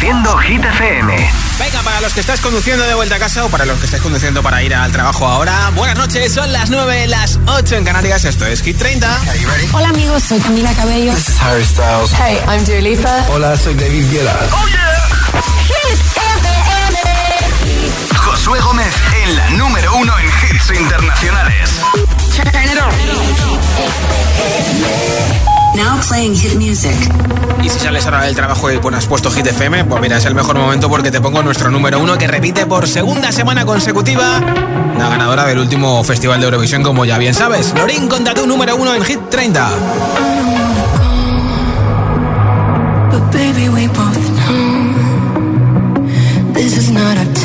Reproduciendo Hit FM. Venga, para los que estáis conduciendo de vuelta a casa o para los que estáis conduciendo para ir al trabajo ahora, buenas noches, son las 9, las 8 en Canarias, esto es Hit 30. Hola amigos, soy Camila Cabello. This is Harry Styles. Hey, I'm Dua Lipa. Hola, soy David Guetta. ¡Oh, yeah! Hit FM. Josué Gómez en la número uno en hits internacionales. Now playing hit music. Y si sales ahora del trabajo y has puesto Hit FM, pues mira, es el mejor momento porque te pongo nuestro número uno que repite por segunda semana consecutiva la ganadora del último Festival de Eurovisión, como ya bien sabes. Lorin, conta tu número uno en Hit 30. But baby, we both know this is not our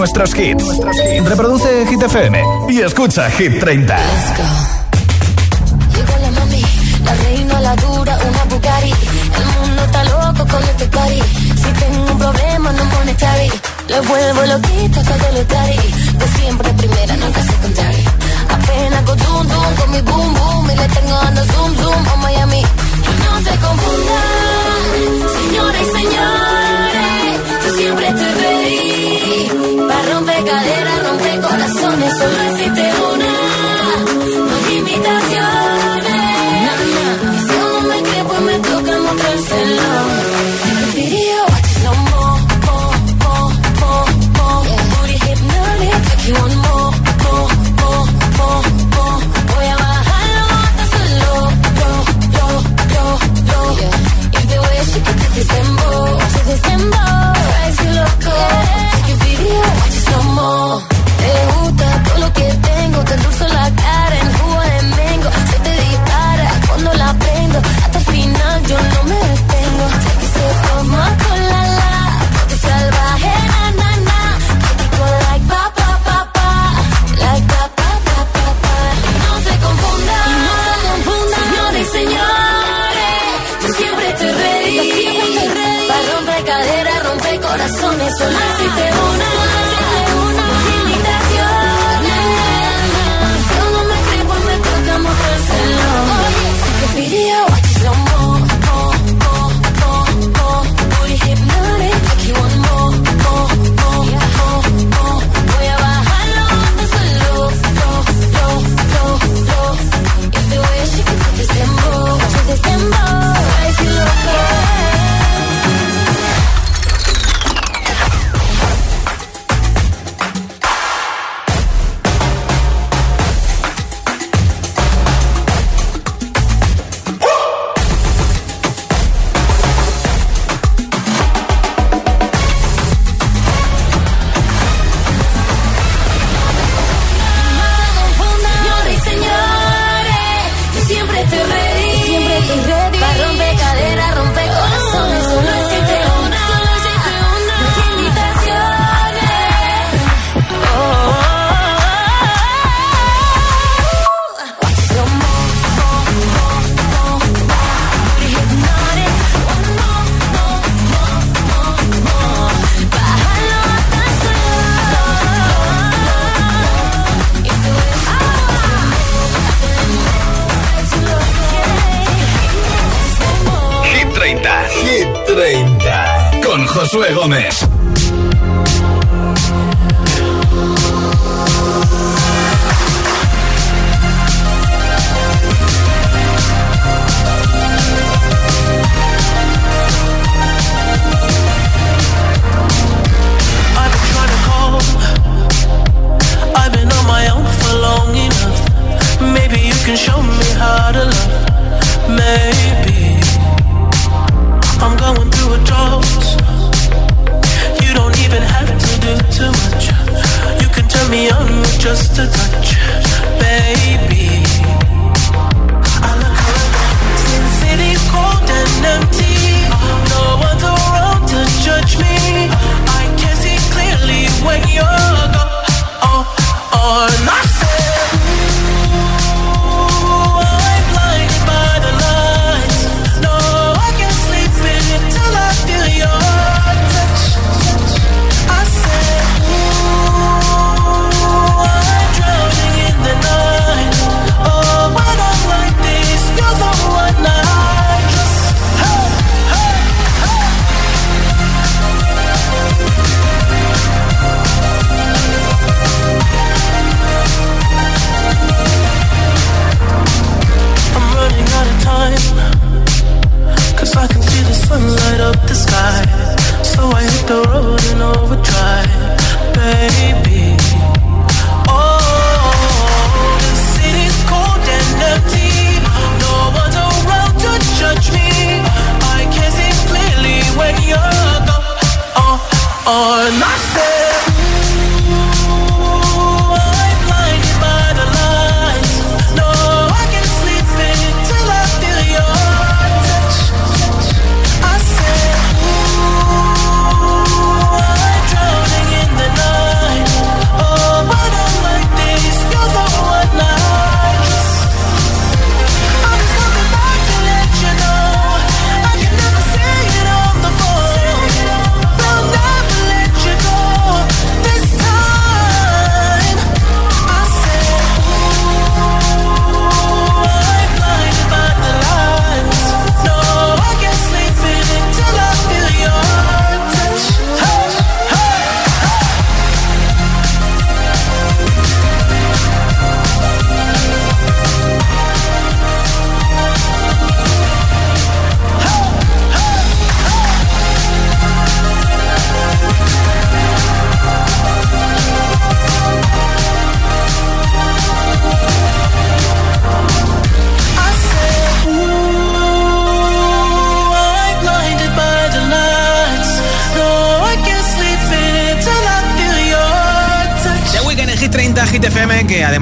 nuestros hits. Reproduce Hit FM y escucha Hit 30. Llegó la mami, la reina, la dura, una Bugatti. El mundo está loco con este party. Si tengo un problema, no monetary. Le vuelvo loquita todo lo tari. De siempre primera, nunca secondary. Apenas con zoom, zoom, con mi boom, boom. Y le tengo dando zoom, zoom a Miami. Y no se confundan, señores y señores. Yo siempre estoy ready. Para romper caderas, romper corazones. Solo existe una. No hay imitaciones. Y si uno me cree, pues me toca mostrárselo. Video, no more, more, more, more, more. Booty hypnotic, make you more, more, more, more. Voy a bajarlo hasta solo, lo, lo, lo, lo. Y the way she get to December, to.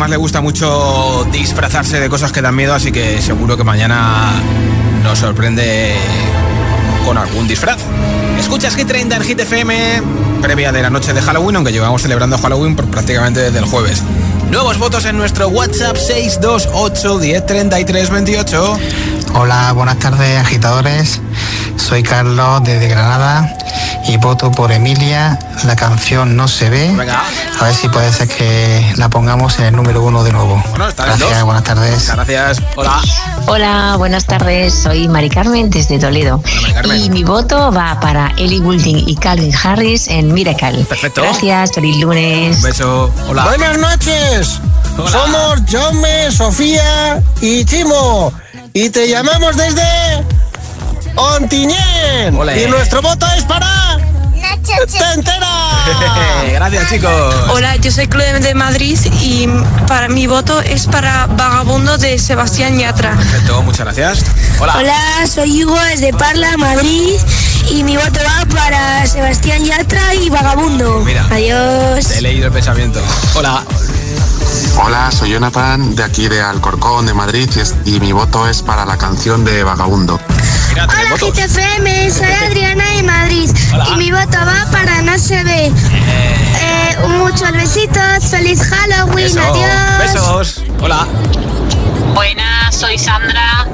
Le gusta mucho disfrazarse de cosas que dan miedo, así que seguro que mañana nos sorprende con algún disfraz. Escuchas Hit 30 en Hit FM, previa de la noche de Halloween, aunque llevamos celebrando Halloween por prácticamente desde el jueves. Nuevos votos en nuestro WhatsApp 628 10 28. Hola, buenas tardes, agitadores. Soy Carlos desde Granada y voto por Emilia. La canción no se ve. A ver si puede ser que la pongamos en el número uno de nuevo. Gracias, buenas tardes. gracias. Hola. Hola, buenas tardes. Soy Mari Carmen desde Toledo. Y mi voto va para Ellie Goulding y Calvin Harris en Miracle. Perfecto. Gracias, feliz lunes. Un beso. Hola. Buenas noches. Somos Jaume, Sofía y Chimo. Y te llamamos desde Ontiñén. Y nuestro voto es para... ¡Entera! Gracias, chicos. Hola, yo soy Chloe de Madrid y para mi voto es para Vagabundo de Sebastián Yatra. Perfecto, muchas gracias. Hola. Hola, soy Hugo desde Parla, Madrid y mi voto va para Sebastián Yatra y Vagabundo. Mira. Adiós. he leído el pensamiento. Hola. Hola, soy Jonathan de aquí de Alcorcón, de Madrid, y, mi voto es para la canción de Vagabundo. Hola, GTFM, soy Adriana de Madrid y mi voto va para No se ve. Eh. eh muchos besitos, feliz Halloween, adiós. Besos. Hola. Buenas, soy Sandra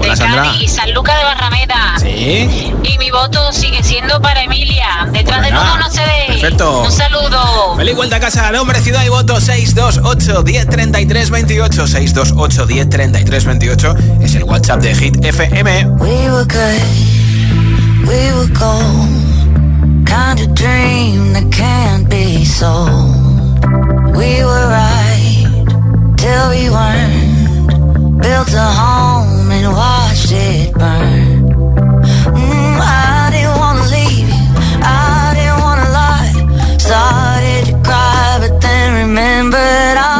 Hola, de Sandra. Cádiz, San Luca de Barrameda. Sí. Y mi voto sigue siendo para Emilia. Detrás del uno no se ve. Perfecto. Un saludo. Feliz vuelta a casa. Nombre, ciudad y voto 628 1033 28. 628 1033 28 es el WhatsApp de Hit FM. We were good, we were gold. Kind of dream that can't be sold. We were right till we weren't. Built a home. and watch it burn. Mm, I didn't wanna leave I didn't wanna lie. Started to cry, but then remembered I.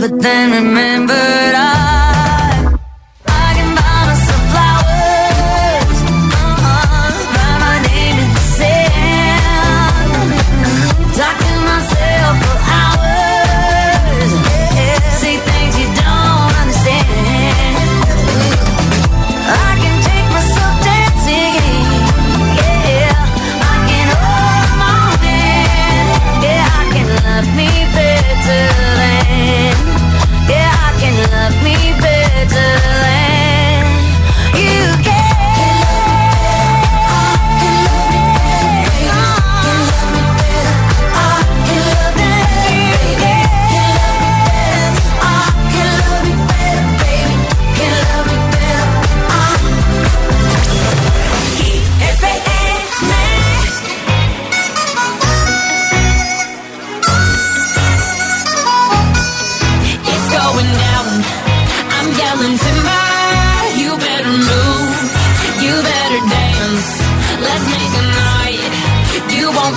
but then remember.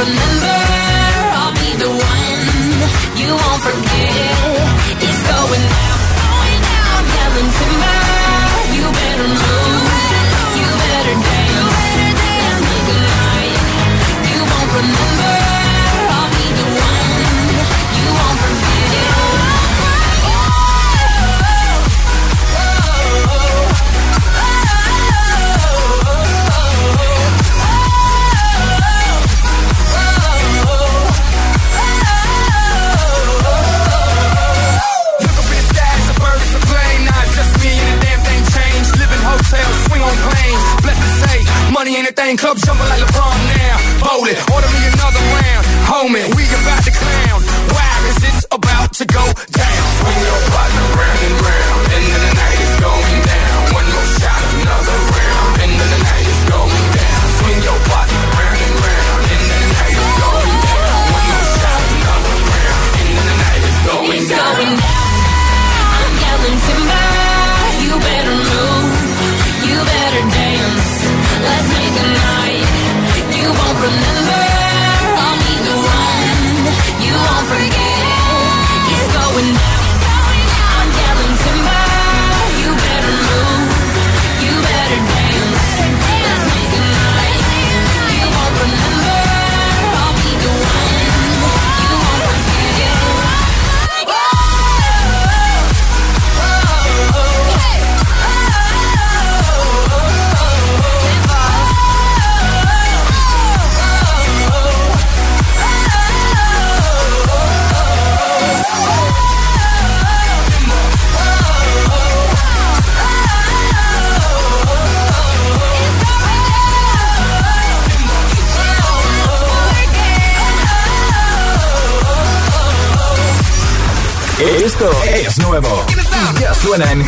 remember, I'll be the one you won't forget. It's going down, going down, yelling timber. You better move. thing club jumping like LeBron now. Bowling, order me another round. Homie, we about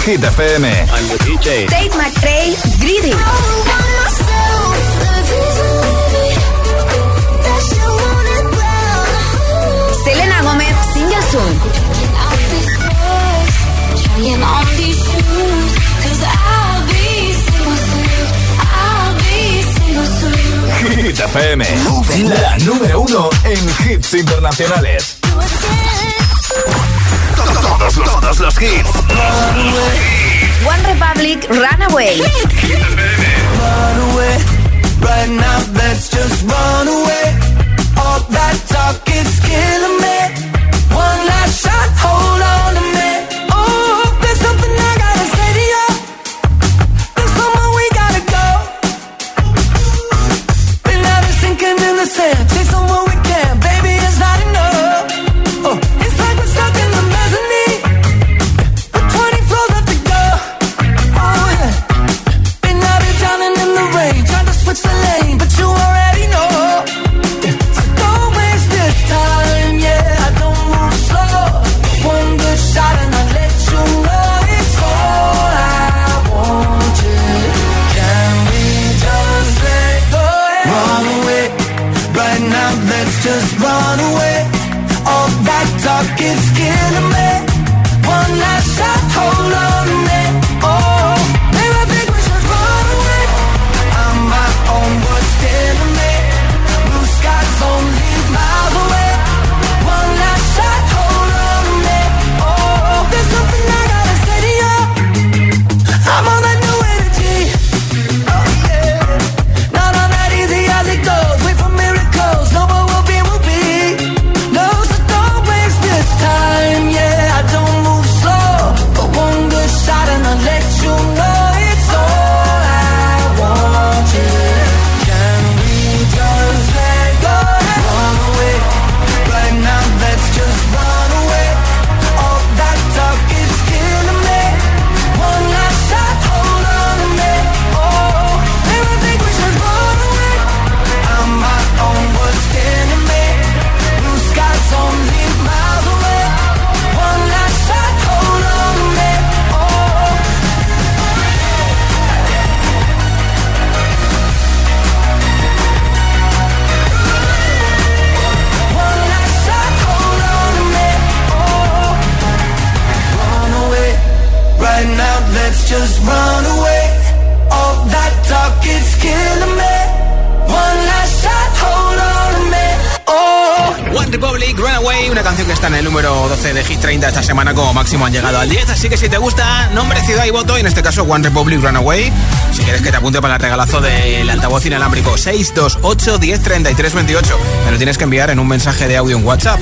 Hit FM. I'm DJ. Dave McRae, Greedy. Selena Gómez, Single Soon. Hit FM, la número uno en hits internacionales. Republic, Runaway. Run away, right now, let's just run away. All that talk is killing me. semana como máximo han llegado al 10. Así que si te gusta, nombre, ciudad y voto, y en este caso One Republic Runaway, si quieres que te apunte para el regalazo del altavoz inalámbrico 628 1033 28, me lo tienes que enviar en un mensaje de audio en WhatsApp.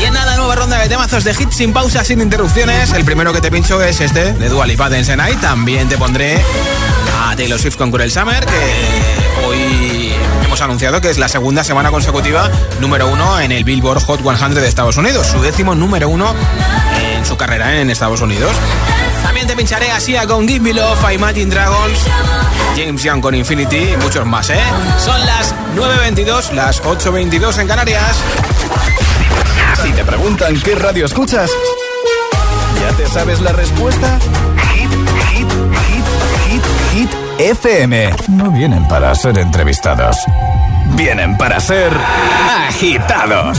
Y en nada, nueva ronda de temazos de hits sin pausa, sin interrupciones. El primero que te pincho es este, de Dua Lipa Dance Night. También te pondré a Taylor Swift con Cruel Summer, que hoy hemos anunciado que es la segunda semana consecutiva número uno en el Billboard Hot 100 de Estados Unidos, su décimo número uno en su carrera ¿eh? en Estados Unidos. También te pincharé así con Give Me Love, Imagine Dragons, James Young con Infinity y muchos más, ¿eh? Son las 9.22, las 8.22 en Canarias. Si te preguntan qué radio escuchas, ¿ya te sabes la respuesta? Hit, hit, hit, hit, hit, FM. No vienen para ser entrevistados, vienen para ser agitados.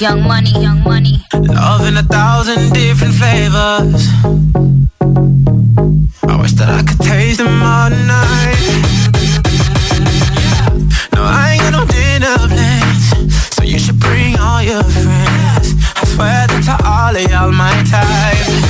Young money, young money. Love in a thousand different flavors. I wish that I could taste them all night. No, I ain't got no dinner plans, so you should bring all your friends. I swear that to all of y'all my type.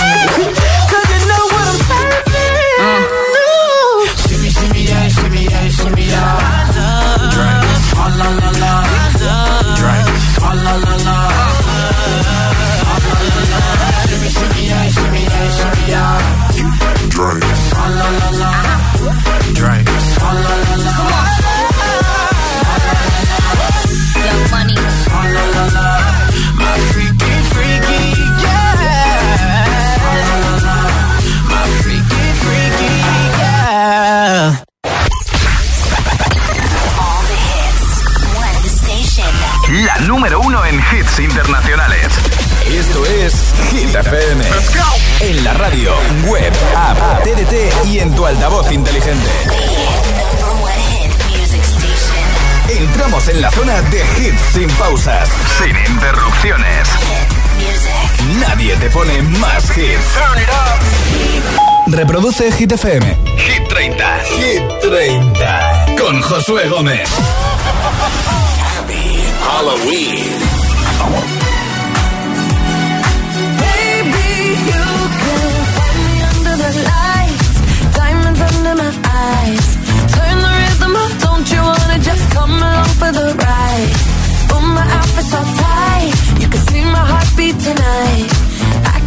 hits. Reproduce Hit FM. Hit 30. Hit 30. Con Josué Gómez. Halloween. Baby, you can find me under the lights, diamonds under my eyes. Turn the rhythm up, don't you wanna just come along for the ride? Oh, my outfit's all tight, you can see my heartbeat tonight.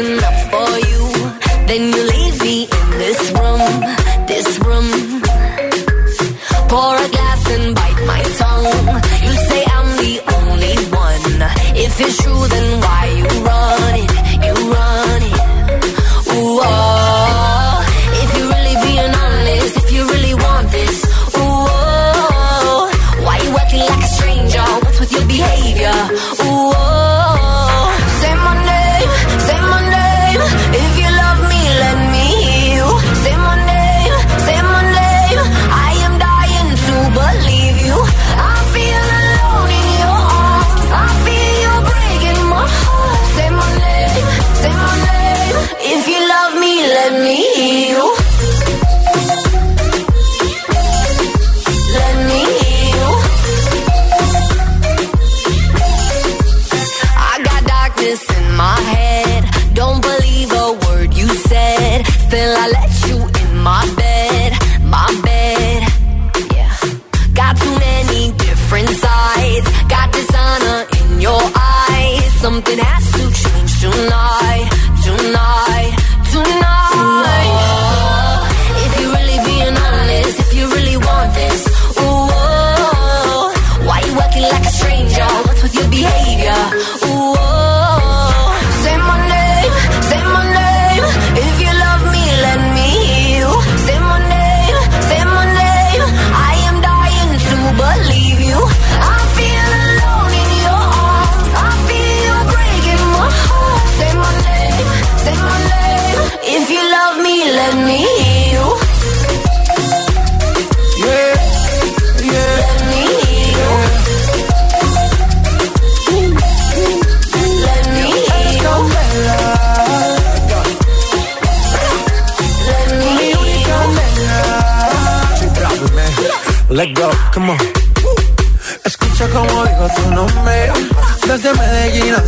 listen up.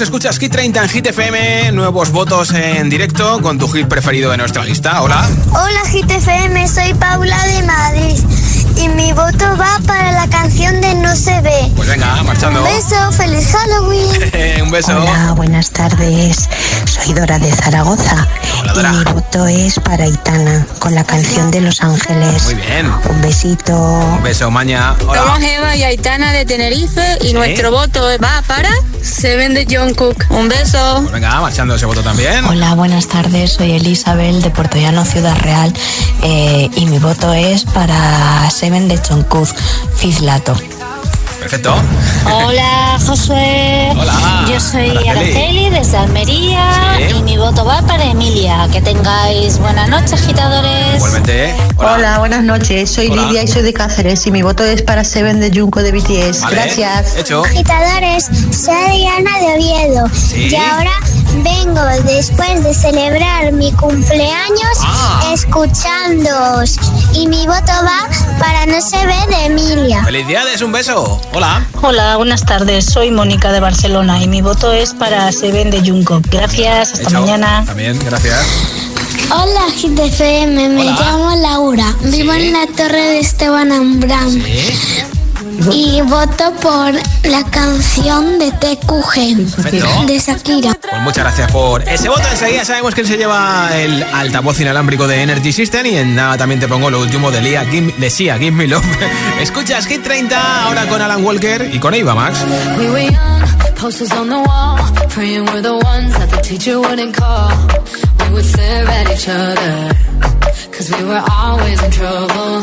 Escuchas Hit 30 en Hit FM, nuevos votos en directo con tu hit preferido de nuestra lista. Hola. Hola GTFM, soy Paula de Madrid y mi voto va para la canción de No se ve. Pues venga, marchando. Un beso, feliz Halloween. Un beso. Hola, buenas tardes. Soy Dora de Zaragoza y mi voto es para Itana con la canción de Los Ángeles. Muy bien. Un besito. Un beso, Maña. Somos Hola. Eva y Aitana de Tenerife y nuestro voto va para Seven de John Cook. Un beso. Pues venga, marchando ese voto también. Hola, buenas tardes. Soy Elisabel de Puerto Llano, Ciudad Real eh, y mi voto es para Seven de Choncuz, Fizlato. Perfecto. Hola, Josué. Hola. Yo soy Araceli. Araceli desde Almería Sí. y mi voto va para Emilia. Que tengáis buenas noches, agitadores. Igualmente. ¿eh? Hola. buenas noches. Soy Hola. Lidia y soy de Cáceres y mi voto es para Seven de Junco de BTS. Vale, Gracias. Hecho. Agitadores, soy Adriana de Oviedo Sí. y ahora vengo después de celebrar mi cumpleaños Ah. escuchándoos y mi voto va para No se ve de Emilia. Felicidades, un beso. Hola. Hola, buenas tardes. Soy Mónica de Barcelona y mi voto es para Seven de Junco. Gracias, hasta mañana. También, gracias. Hola GTFM, me Hola. llamo Laura, vivo Sí. en la torre de Esteban Ambrán Sí. Y voto por la canción de TQG Perfecto. de Shakira. Pues muchas gracias por ese voto. Enseguida sabemos quién se lleva el altavoz inalámbrico de Energy System. Y en nada también te pongo lo último de, Lia, Give- de Sia, Give Me Love. Escuchas Hit 30 ahora con Alan Walker y con Eva Max. We were young, posters on the wall, praying we're the ones that the teacher wouldn't call. We would stare at each other, cause we were always in trouble.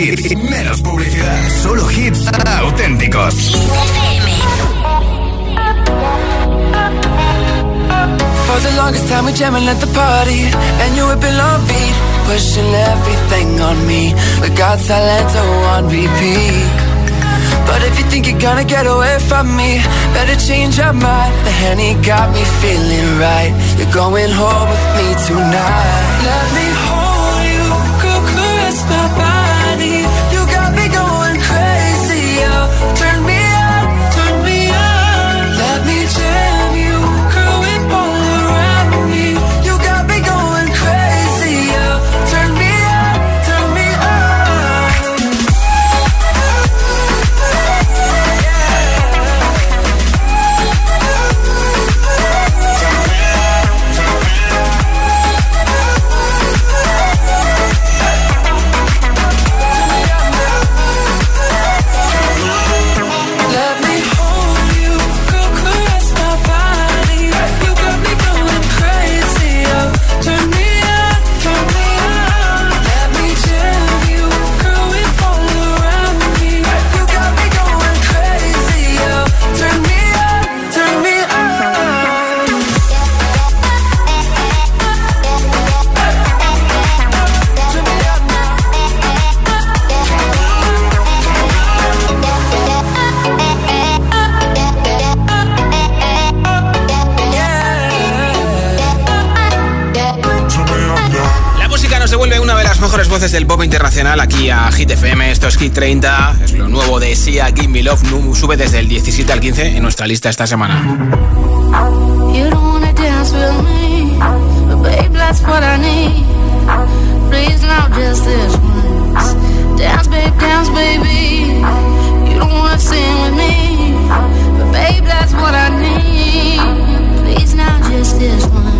menos publicidad, solo hits auténticos. For the longest time we jamming at the party, and you have been on beat, pushing everything on me. We got Salento oh, on repeat. But if you think you're gonna get away from me, better change your mind. The Henny got me feeling right. You're going home with me tonight. Let me hold voces del pop internacional aquí a Hit FM. Esto es Hit 30. Es lo nuevo de Sia Give Me Love. Numu sube desde el 17 al 15 en nuestra lista esta semana. Please now just this one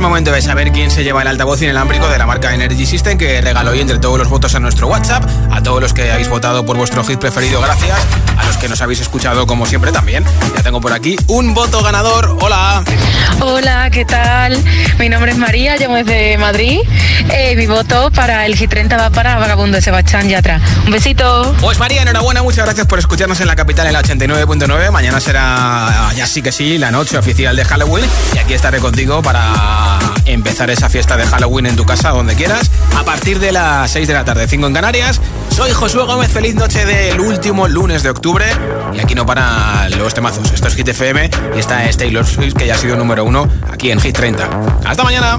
el momento de saber quién se lleva el altavoz inalámbrico de la marca Energy System que regaló hoy entre todos los votos a nuestro WhatsApp, a todos los que habéis votado por vuestro hit preferido, gracias, a los que nos habéis escuchado como siempre también. Ya tengo por aquí un voto ganador. Hola. Hola, ¿qué tal? Mi nombre es María, llamo desde Madrid. Eh, mi voto para el G30 va para Vagabundo de Sebastián Yatra. Un besito. Pues María, enhorabuena, muchas gracias por escucharnos en la capital en la 89.9. Mañana será, ya sí que sí, la noche oficial de Halloween. Y aquí estaré contigo para empezar esa fiesta de Halloween en tu casa, donde quieras, a partir de las 6 de la tarde, 5 en Canarias. Soy Josué Gómez, feliz noche del último lunes de octubre. Y aquí no paran los temazos. Esto es Hit FM y esta es Taylor Swift, que ya ha sido número uno aquí en Hit 30. ¡Hasta mañana!